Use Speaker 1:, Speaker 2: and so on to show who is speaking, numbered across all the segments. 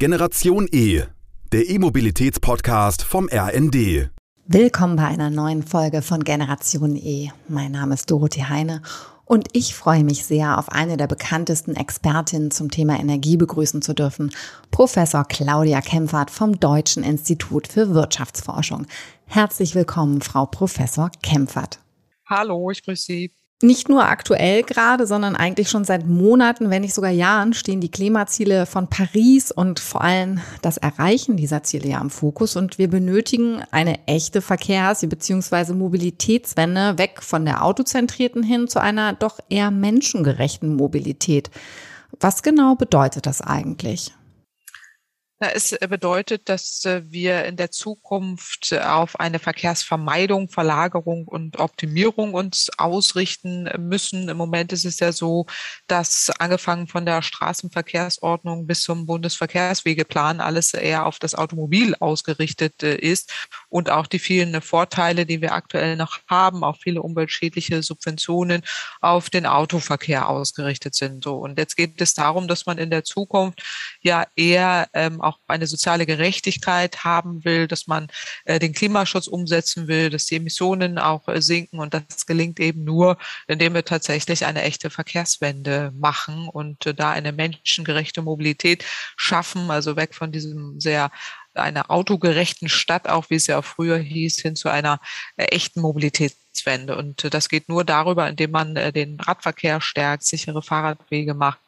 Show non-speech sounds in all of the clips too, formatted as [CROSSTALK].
Speaker 1: Generation E, der E-Mobilitäts-Podcast vom RND.
Speaker 2: Willkommen bei einer neuen Folge von Generation E. Mein Name ist Dorothee Heine und ich freue mich sehr, auf eine der bekanntesten Expertinnen zum Thema Energie begrüßen zu dürfen, Professor Claudia Kempfert vom Deutschen Institut für Wirtschaftsforschung. Herzlich willkommen, Frau Professor Kempfert.
Speaker 3: Hallo, ich grüße Sie
Speaker 2: nicht nur aktuell gerade, sondern eigentlich schon seit Monaten, wenn nicht sogar Jahren, stehen die Klimaziele von Paris und vor allem das Erreichen dieser Ziele ja im Fokus. Und wir benötigen eine echte Verkehrs- bzw. Mobilitätswende weg von der autozentrierten hin zu einer doch eher menschengerechten Mobilität. Was genau bedeutet das eigentlich?
Speaker 3: Na, es äh, bedeutet, dass äh, wir in der Zukunft äh, auf eine Verkehrsvermeidung, Verlagerung und Optimierung uns ausrichten müssen. Im Moment ist es ja so, dass angefangen von der Straßenverkehrsordnung bis zum Bundesverkehrswegeplan alles eher auf das Automobil ausgerichtet ist und auch die vielen Vorteile, die wir aktuell noch haben, auch viele umweltschädliche Subventionen auf den Autoverkehr ausgerichtet sind. So. Und jetzt geht es darum, dass man in der Zukunft ja eher ähm, auch eine soziale Gerechtigkeit haben will, dass man äh, den Klimaschutz umsetzen will, dass die Emissionen auch äh, sinken. Und das gelingt eben nur, indem wir tatsächlich eine echte Verkehrswende machen und äh, da eine menschengerechte Mobilität schaffen, also weg von diesem sehr einer autogerechten Stadt, auch wie es ja auch früher hieß, hin zu einer äh, echten Mobilitätswende. Und äh, das geht nur darüber, indem man äh, den Radverkehr stärkt, sichere Fahrradwege macht,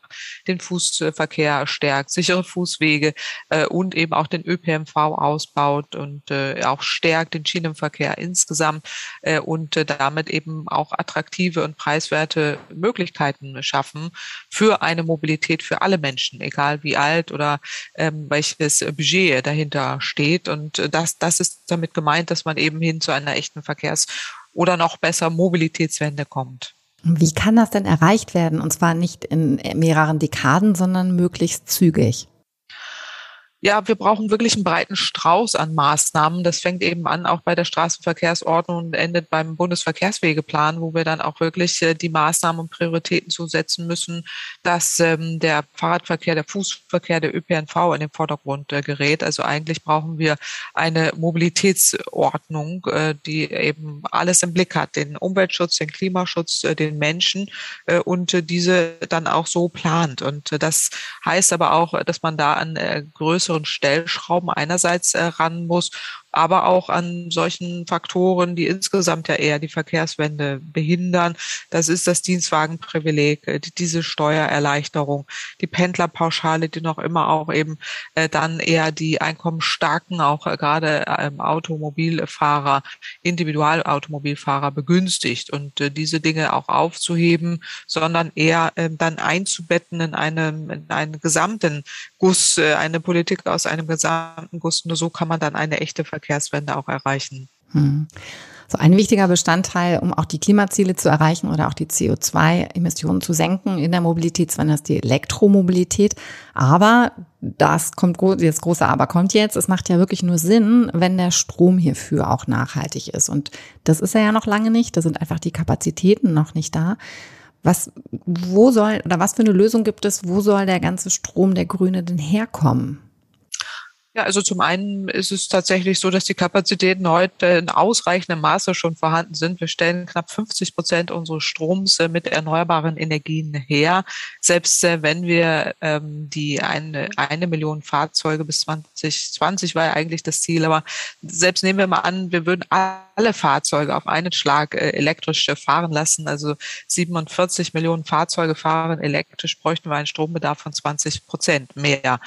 Speaker 3: den Fußverkehr stärkt, sichere Fußwege äh, und eben auch den ÖPNV ausbaut und äh, auch stärkt den Schienenverkehr insgesamt äh, und äh, damit eben auch attraktive und preiswerte Möglichkeiten schaffen für eine Mobilität für alle Menschen, egal wie alt oder ähm, welches Budget dahinter steht. Und äh, das, das ist damit gemeint, dass man eben hin zu einer echten Verkehrs- oder noch besser Mobilitätswende kommt.
Speaker 2: Wie kann das denn erreicht werden? Und zwar nicht in mehreren Dekaden, sondern möglichst zügig
Speaker 3: ja, wir brauchen wirklich einen breiten Strauß an Maßnahmen. Das fängt eben an auch bei der Straßenverkehrsordnung und endet beim Bundesverkehrswegeplan, wo wir dann auch wirklich äh, die Maßnahmen und Prioritäten zusetzen müssen, dass ähm, der Fahrradverkehr, der Fußverkehr, der ÖPNV in den Vordergrund äh, gerät. Also eigentlich brauchen wir eine Mobilitätsordnung, äh, die eben alles im Blick hat, den Umweltschutz, den Klimaschutz, den Menschen und diese dann auch so plant. Und das heißt aber auch, dass man da an größeren größeren Stellschrauben einerseits äh, ran muss aber auch an solchen Faktoren, die insgesamt ja eher die Verkehrswende behindern. Das ist das Dienstwagenprivileg, äh, diese Steuererleichterung, die Pendlerpauschale, die noch immer auch eben äh, dann eher die einkommensstarken, auch äh, gerade ähm, Automobilfahrer, Individualautomobilfahrer begünstigt und diese Dinge auch aufzuheben, sondern eher äh, dann einzubetten in einem, in einen gesamten Guss, eine Politik aus einem gesamten Guss. Nur so kann man dann eine echte Verkehrswende Verkehrswende auch erreichen. Hm.
Speaker 2: So ein wichtiger Bestandteil, um auch die Klimaziele zu erreichen oder auch die CO2-Emissionen zu senken in der Mobilitätswende ist die Elektromobilität. Aber das kommt jetzt große Aber kommt jetzt. Es macht ja wirklich nur Sinn, wenn der Strom hierfür auch nachhaltig ist. Und das ist er ja noch lange nicht. Da sind einfach die Kapazitäten noch nicht da. Was, wo soll oder was für eine Lösung gibt es? Wo soll der ganze Strom der Grüne denn herkommen?
Speaker 3: Also zum einen ist es tatsächlich so, dass die Kapazitäten heute in ausreichendem Maße schon vorhanden sind. Wir stellen knapp 50 Prozent unseres Stroms äh, mit erneuerbaren Energien her. Selbst äh, wenn wir ähm, die eine, eine Million Fahrzeuge bis 2020 war ja eigentlich das Ziel, aber selbst nehmen wir mal an, wir würden alle Fahrzeuge auf einen Schlag äh, elektrisch fahren lassen. Also 47 Millionen Fahrzeuge fahren elektrisch, bräuchten wir einen Strombedarf von 20 Prozent mehr.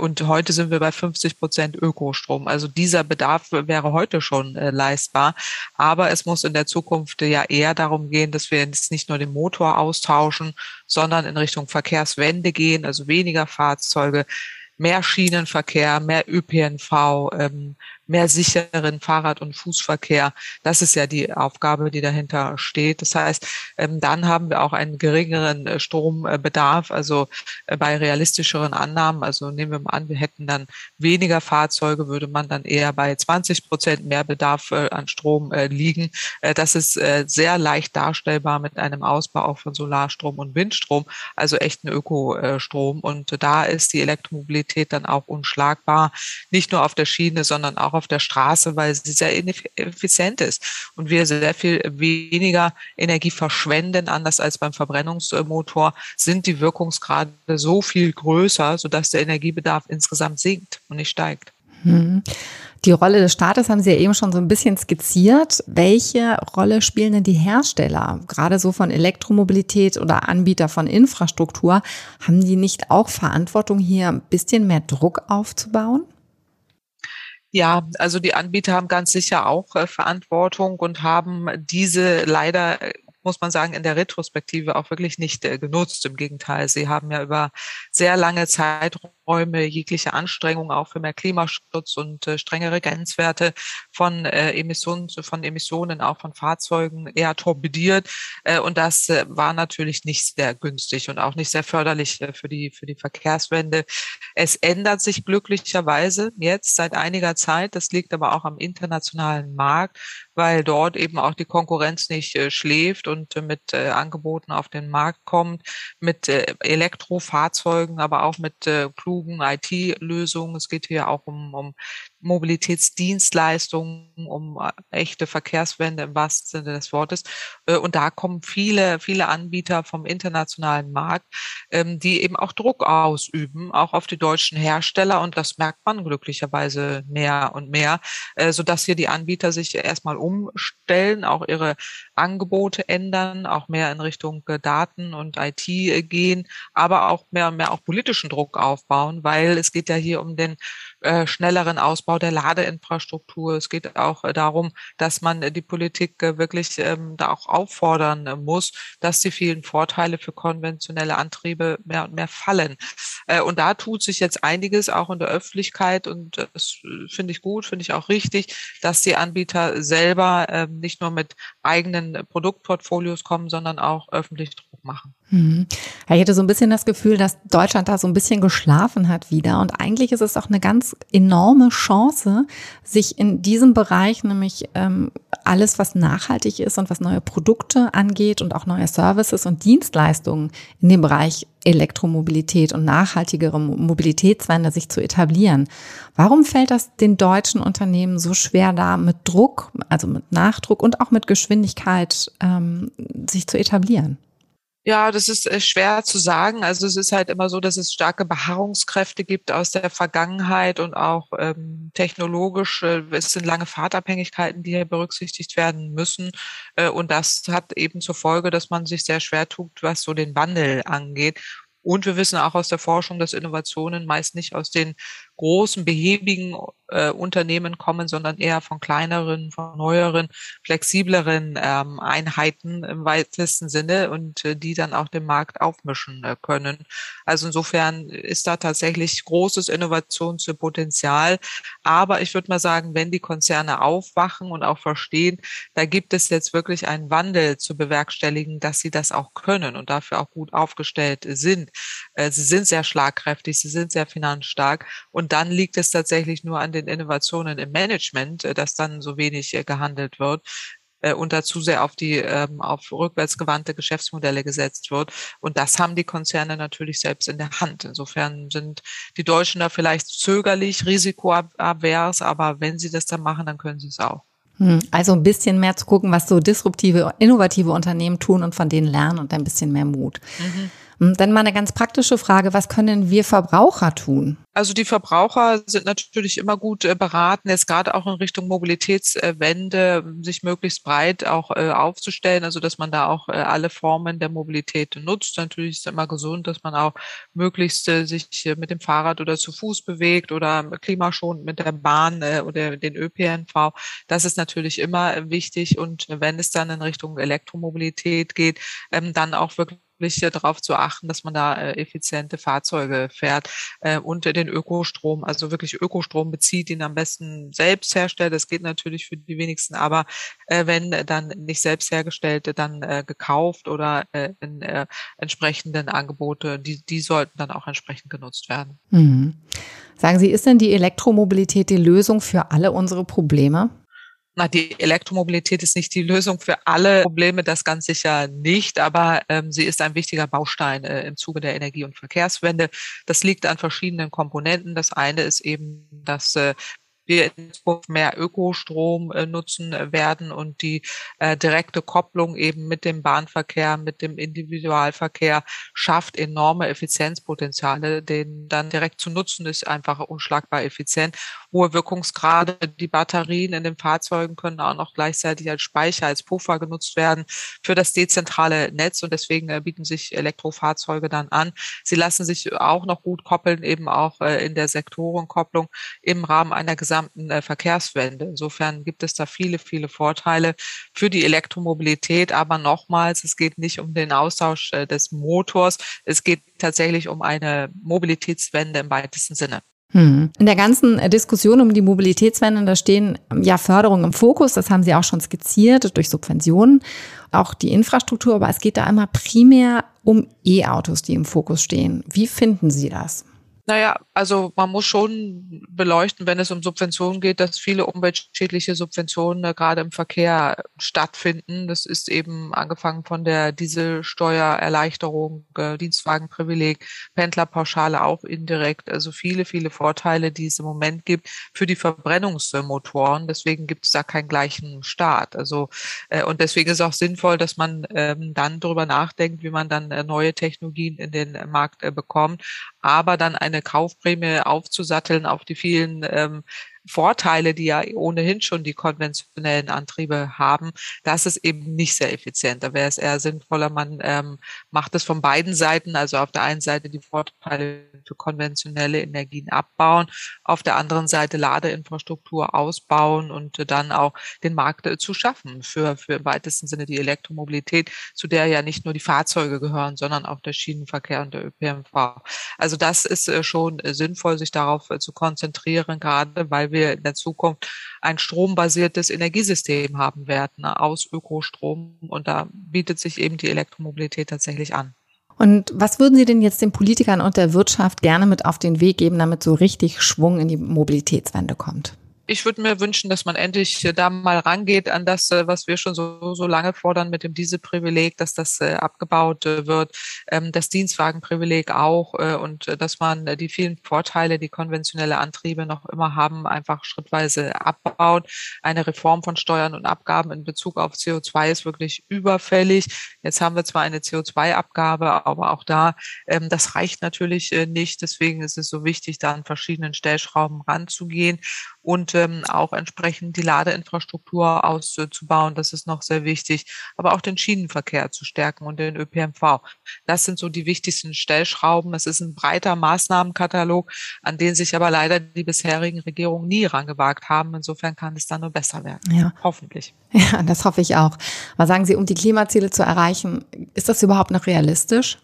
Speaker 3: Und heute sind wir bei 50 50 Prozent Ökostrom. Also dieser Bedarf wäre heute schon äh, leistbar. Aber es muss in der Zukunft ja eher darum gehen, dass wir jetzt nicht nur den Motor austauschen, sondern in Richtung Verkehrswende gehen, also weniger Fahrzeuge, mehr Schienenverkehr, mehr ÖPNV, ähm, mehr sicheren Fahrrad- und Fußverkehr. Das ist ja die Aufgabe, die dahinter steht. Das heißt, ähm, dann haben wir auch einen geringeren äh, Strombedarf, also äh, bei realistischeren Annahmen. Also nehmen wir mal an, wir hätten dann weniger Fahrzeuge, würde man dann eher bei 20 Prozent mehr Bedarf äh, an Strom liegen. Das ist sehr leicht darstellbar mit einem Ausbau auch von Solarstrom und Windstrom, also echten Ökostrom. Und da ist die Elektromobilität dann auch unschlagbar, nicht nur auf der Schiene, sondern auch auf der Straße, weil sie sehr effizient ist und wir sehr viel weniger Energie verschwenden, anders als beim Verbrennungsmotor, sind die Wirkungsgrade so viel größer, sodass der Energiebedarf insgesamt sinkt und nicht steigt.
Speaker 2: Hm. Die Rolle des Staates haben Sie ja eben schon so ein bisschen skizziert. Welche Rolle spielen denn die Hersteller, gerade so von Elektromobilität oder Anbieter von Infrastruktur? Haben die nicht auch Verantwortung, hier ein bisschen mehr Druck aufzubauen?
Speaker 3: Ja, also die Anbieter haben ganz sicher auch äh, Verantwortung und haben diese leider äh, muss man sagen, in der Retrospektive auch wirklich nicht äh, genutzt. Im Gegenteil, sie haben ja über sehr lange Zeiträume jegliche Anstrengungen auch für mehr Klimaschutz und äh, strengere Grenzwerte von äh, Emissionen, von Emissionen auch von Fahrzeugen eher torpediert. Und das war natürlich nicht sehr günstig und auch nicht sehr förderlich für die, für die Verkehrswende. Es ändert sich glücklicherweise jetzt seit einiger Zeit. Das liegt aber auch am internationalen Markt, weil dort eben auch die Konkurrenz nicht schläft und mit äh, Angeboten auf den Markt kommt, mit äh, Elektrofahrzeugen, aber auch mit äh, klugen IT-Lösungen. Es geht hier auch um, um Mobilitätsdienstleistungen, um äh, echte Verkehrswende im wahrsten Sinne des Wortes. Äh, und da kommen viele, viele Anbieter vom internationalen Markt, ähm, die eben auch Druck ausüben, auch auf die deutschen Hersteller. Und das merkt man glücklicherweise mehr und mehr, äh, sodass hier die Anbieter sich erstmal umstellen, auch ihre Angebote ändern, auch mehr in Richtung Daten und IT gehen, aber auch mehr und mehr auch politischen Druck aufbauen, weil es geht ja hier um den äh, schnelleren Ausbau der Ladeinfrastruktur. Es geht auch äh, darum, dass man äh, die Politik wirklich ähm, da auch auffordern muss, dass die vielen Vorteile für konventionelle Antriebe mehr und mehr fallen. und da tut sich jetzt einiges auch in der Öffentlichkeit und das finde ich gut, finde ich auch richtig, dass die Anbieter selber ähm, nicht nur mit eigenen Produktportfolios kommen, sondern auch öffentlich Druck machen.
Speaker 2: Mhm. Ich hätte so ein bisschen das Gefühl, dass Deutschland da so ein bisschen geschlafen hat wieder. Und eigentlich ist es auch eine ganz enorme Chance, sich in diesem Bereich, nämlich ähm, alles, was nachhaltig ist und was neue Produkte angeht und auch neue Services und Dienstleistungen in dem Bereich Elektromobilität und nachhaltigere Mobilitätswende sich zu etablieren. Warum fällt das den deutschen Unternehmen so schwer, da mit Druck, also mit Nachdruck und auch mit Geschwindigkeit ähm, sich zu etablieren?
Speaker 3: Ja, das ist äh, schwer zu sagen. Also es ist halt immer so, dass es starke Beharrungskräfte gibt aus der Vergangenheit und auch ähm, technologisch. Äh, es sind lange Fahrtabhängigkeiten, die hier berücksichtigt werden müssen. Äh, und das hat eben zur Folge, dass man sich sehr schwer tut, was so den Wandel angeht. Und wir wissen auch aus der Forschung, dass Innovationen meist nicht aus den großen, behäbigen äh, Unternehmen kommen, sondern eher von kleineren, von neueren, flexibleren ähm, Einheiten im weitesten Sinne und äh, die dann auch den Markt aufmischen äh, können. Also insofern ist da tatsächlich großes Innovationspotenzial. Aber ich würde mal sagen, wenn die Konzerne aufwachen und auch verstehen, da gibt es jetzt wirklich einen Wandel zu bewerkstelligen, dass sie das auch können und dafür auch gut aufgestellt sind. Äh, sie sind sehr schlagkräftig, sie sind sehr finanzstark und und dann liegt es tatsächlich nur an den Innovationen im Management, äh, dass dann so wenig äh, gehandelt wird äh, und dazu sehr auf die ähm, auf rückwärtsgewandte Geschäftsmodelle gesetzt wird. Und das haben die Konzerne natürlich selbst in der Hand. Insofern sind die Deutschen da vielleicht zögerlich, risikoavers, aber wenn sie das dann machen, dann können sie es auch.
Speaker 2: Hm, also ein bisschen mehr zu gucken, was so disruptive, innovative Unternehmen tun und von denen lernen und ein bisschen mehr Mut. Mhm. Hm, dann mal eine ganz praktische Frage, was können wir Verbraucher tun?
Speaker 3: Also die Verbraucher sind natürlich immer gut äh, beraten, jetzt gerade auch in Richtung Mobilitätswende, sich möglichst breit auch äh, aufzustellen, also dass man da auch äh, alle Formen der Mobilität nutzt. Natürlich ist es immer gesund, dass man auch möglichst sich mit dem Fahrrad oder zu Fuß bewegt oder klimaschonend mit der Bahn oder den ÖPNV. Das ist natürlich immer wichtig und wenn es dann in Richtung Elektromobilität geht, ähm, dann auch wirklich wirklich darauf zu achten, dass man da äh, effiziente Fahrzeuge fährt äh, und den Ökostrom, also wirklich Ökostrom bezieht, ihn am besten selbst herstellt. Das geht natürlich für die wenigsten, aber äh, wenn dann nicht selbst hergestellte, dann gekauft oder in entsprechenden Angebote, die, die sollten dann auch entsprechend genutzt werden.
Speaker 2: Mhm. Sagen Sie, ist denn die Elektromobilität die Lösung für alle unsere Probleme?
Speaker 3: Na, die Elektromobilität ist nicht die Lösung für alle Probleme, das ganz sicher nicht, aber ähm, sie ist ein wichtiger Baustein äh, im Zuge der Energie- und Verkehrswende. Das liegt an verschiedenen Komponenten. Das eine ist eben, dass äh, wir in Zukunft mehr Ökostrom äh, nutzen äh, werden und die äh, direkte Kopplung eben mit dem Bahnverkehr, mit dem Individualverkehr schafft enorme Effizienzpotenziale. Den dann direkt zu nutzen ist einfach unschlagbar effizient. Hohe Wirkungsgrade, die Batterien in den Fahrzeugen können auch noch gleichzeitig als Speicher, als Puffer genutzt werden für das dezentrale Netz und deswegen bieten sich Elektrofahrzeuge dann an. Sie lassen sich auch noch gut koppeln, eben auch in der Sektorenkopplung im Rahmen einer gesamten gesamten äh, Verkehrswende. Insofern gibt es da viele, viele Vorteile für die Elektromobilität. Aber nochmals, es geht nicht um den Austausch äh, des Motors. Es geht tatsächlich um eine Mobilitätswende im weitesten Sinne.
Speaker 2: Hm. In der ganzen äh, Diskussion um die Mobilitätswende, da stehen ähm, ja Förderungen im Fokus, das haben Sie auch schon skizziert, durch Subventionen, auch die Infrastruktur, aber es geht da einmal primär um E-Autos, die im Fokus stehen. Wie finden Sie das?
Speaker 3: Naja, also man muss schon beleuchten, wenn es um Subventionen geht, dass viele umweltschädliche Subventionen äh, gerade im Verkehr stattfinden. Das ist eben angefangen von der Dieselsteuererleichterung, äh, Dienstwagenprivileg, Pendlerpauschale auch indirekt. Also viele, viele Vorteile, die es im Moment gibt für die Verbrennungsmotoren. Deswegen gibt es da keinen gleichen Start. Also äh, und deswegen ist auch sinnvoll, dass man ähm, dann darüber nachdenkt, wie man dann neue Technologien in den Markt bekommt, aber dann eine Kaufprämie aufzusatteln auf die vielen ähm, Vorteile, die ja ohnehin schon die konventionellen Antriebe haben, das ist eben nicht sehr effizient. Da wäre es eher sinnvoller, man ähm, macht es von beiden Seiten, also auf der einen Seite die Vorteile für konventionelle Energien abbauen, auf der anderen Seite Ladeinfrastruktur ausbauen und dann auch den Markt äh, zu schaffen für, für im weitesten Sinne die Elektromobilität, zu der ja nicht nur die Fahrzeuge gehören, sondern auch der Schienenverkehr und der ÖPNV. Also das ist äh, schon äh, sinnvoll, sich darauf zu konzentrieren, gerade weil wir in der Zukunft ein strombasiertes Energiesystem haben werden ne, aus Ökostrom. Und da bietet sich eben die Elektromobilität tatsächlich an.
Speaker 2: Und was würden Sie denn jetzt den Politikern und der Wirtschaft gerne mit auf den Weg geben, damit so richtig Schwung in die Mobilitätswende kommt?
Speaker 3: Ich würde mir wünschen, dass man endlich da mal rangeht an das, äh, was wir schon so, so lange fordern mit dem Dieselprivileg, dass das äh, abgebaut äh, wird, ähm, das Dienstwagenprivileg auch und dass man die vielen Vorteile, die konventionelle Antriebe noch immer haben, einfach schrittweise abbaut. Eine Reform von Steuern und Abgaben in Bezug auf CO2 ist wirklich überfällig. Jetzt haben wir zwar eine CO2-Abgabe, aber auch da, ähm, das reicht natürlich nicht. Deswegen ist es so wichtig, da an verschiedenen Stellschrauben ranzugehen und ähm, auch entsprechend die Ladeinfrastruktur auszubauen. Das ist noch sehr wichtig. Aber auch den Schienenverkehr zu stärken und den ÖPNV. Das sind so die wichtigsten Stellschrauben. Es ist ein breiter Maßnahmenkatalog, an den sich aber leider die bisherigen Regierungen nie rangewagt haben. Insofern kann es dann nur besser werden. Ja. Hoffentlich. [LAUGHS]
Speaker 2: Ja, das hoffe ich auch. Was sagen Sie, um die Klimaziele zu erreichen, ist das überhaupt noch realistisch?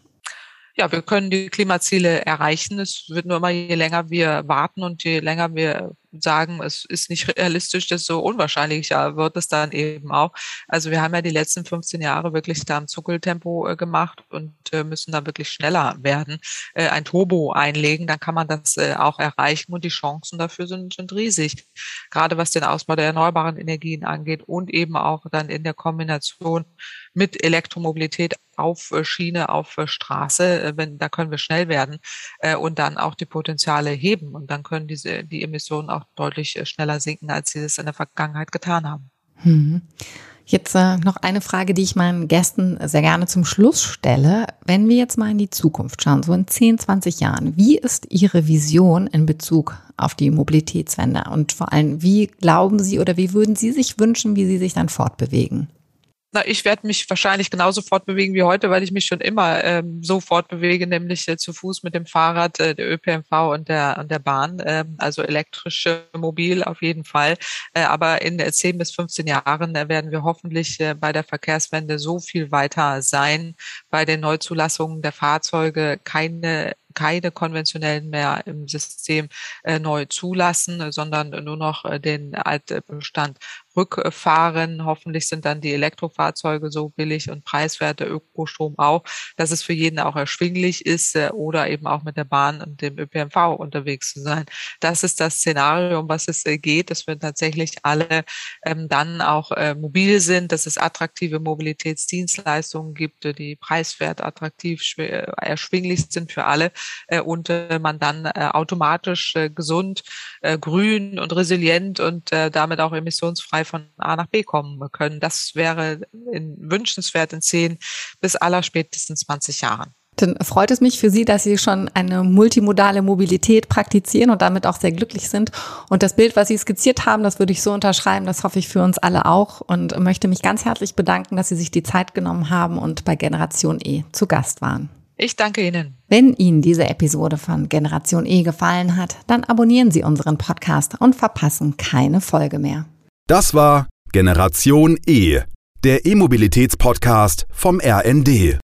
Speaker 3: Ja, wir können die Klimaziele erreichen. Es wird nur immer, je länger wir warten und je länger wir sagen, es ist nicht realistisch, desto unwahrscheinlicher wird es dann eben auch. Also wir haben ja die letzten 15 Jahre wirklich da im Zuckeltempo äh, gemacht und äh, müssen da wirklich schneller werden, äh, ein Turbo einlegen, dann kann man das auch erreichen und die Chancen dafür sind, sind riesig. Gerade was den Ausbau der erneuerbaren Energien angeht und eben auch dann in der Kombination mit Elektromobilität auf äh, Schiene, auf äh, Straße, wenn, da können wir schnell werden und dann auch die Potenziale heben und dann können diese, die Emissionen auch deutlich äh, schneller sinken, als sie es in der Vergangenheit getan haben.
Speaker 2: Hm. Jetzt äh, noch eine Frage, die ich meinen Gästen sehr gerne zum Schluss stelle. Wenn wir jetzt mal in die Zukunft schauen, so in 10, 20 Jahren, wie ist Ihre Vision in Bezug auf die Mobilitätswende? Und vor allem, wie glauben Sie oder wie würden Sie sich wünschen, wie Sie sich dann fortbewegen?
Speaker 3: Na, ich werde mich wahrscheinlich genauso fortbewegen wie heute, weil ich mich schon immer ähm, so fortbewege, nämlich äh, zu Fuß mit dem Fahrrad, äh, der ÖPNV und der und der Bahn, äh, also elektrische Mobil auf jeden Fall. Äh, aber in äh, 10 bis 15 Jahren äh, werden wir hoffentlich äh, bei der Verkehrswende so viel weiter sein, bei den Neuzulassungen der Fahrzeuge keine keine konventionellen mehr im System äh, neu zulassen, sondern nur noch äh, den Altbestand rückfahren. Hoffentlich sind dann die Elektrofahrzeuge so billig und preiswert, Ökostrom auch, dass es für jeden auch erschwinglich ist äh, oder eben auch mit der Bahn und dem ÖPNV unterwegs zu sein. Das ist das Szenario, um was es äh, geht, dass wir tatsächlich alle ähm, dann auch äh, mobil sind, dass es attraktive Mobilitätsdienstleistungen gibt, die preiswert, attraktiv, erschwinglich sind für alle und man dann automatisch gesund, grün und resilient und damit auch emissionsfrei frei von A nach B kommen können. Das wäre in, wünschenswert in zehn bis allerspätestens 20 Jahren.
Speaker 2: Dann freut es mich für Sie, dass Sie schon eine multimodale Mobilität praktizieren und damit auch sehr glücklich sind. Und das Bild, was Sie skizziert haben, das würde ich so unterschreiben. Das hoffe ich für uns alle auch und möchte mich ganz herzlich bedanken, dass Sie sich die Zeit genommen haben und bei Generation E zu Gast waren.
Speaker 3: Ich danke Ihnen.
Speaker 2: Wenn Ihnen diese Episode von Generation E gefallen hat, dann abonnieren Sie unseren Podcast und verpassen keine Folge mehr.
Speaker 1: Das war Generation E, der E-Mobilitäts-Podcast vom RND.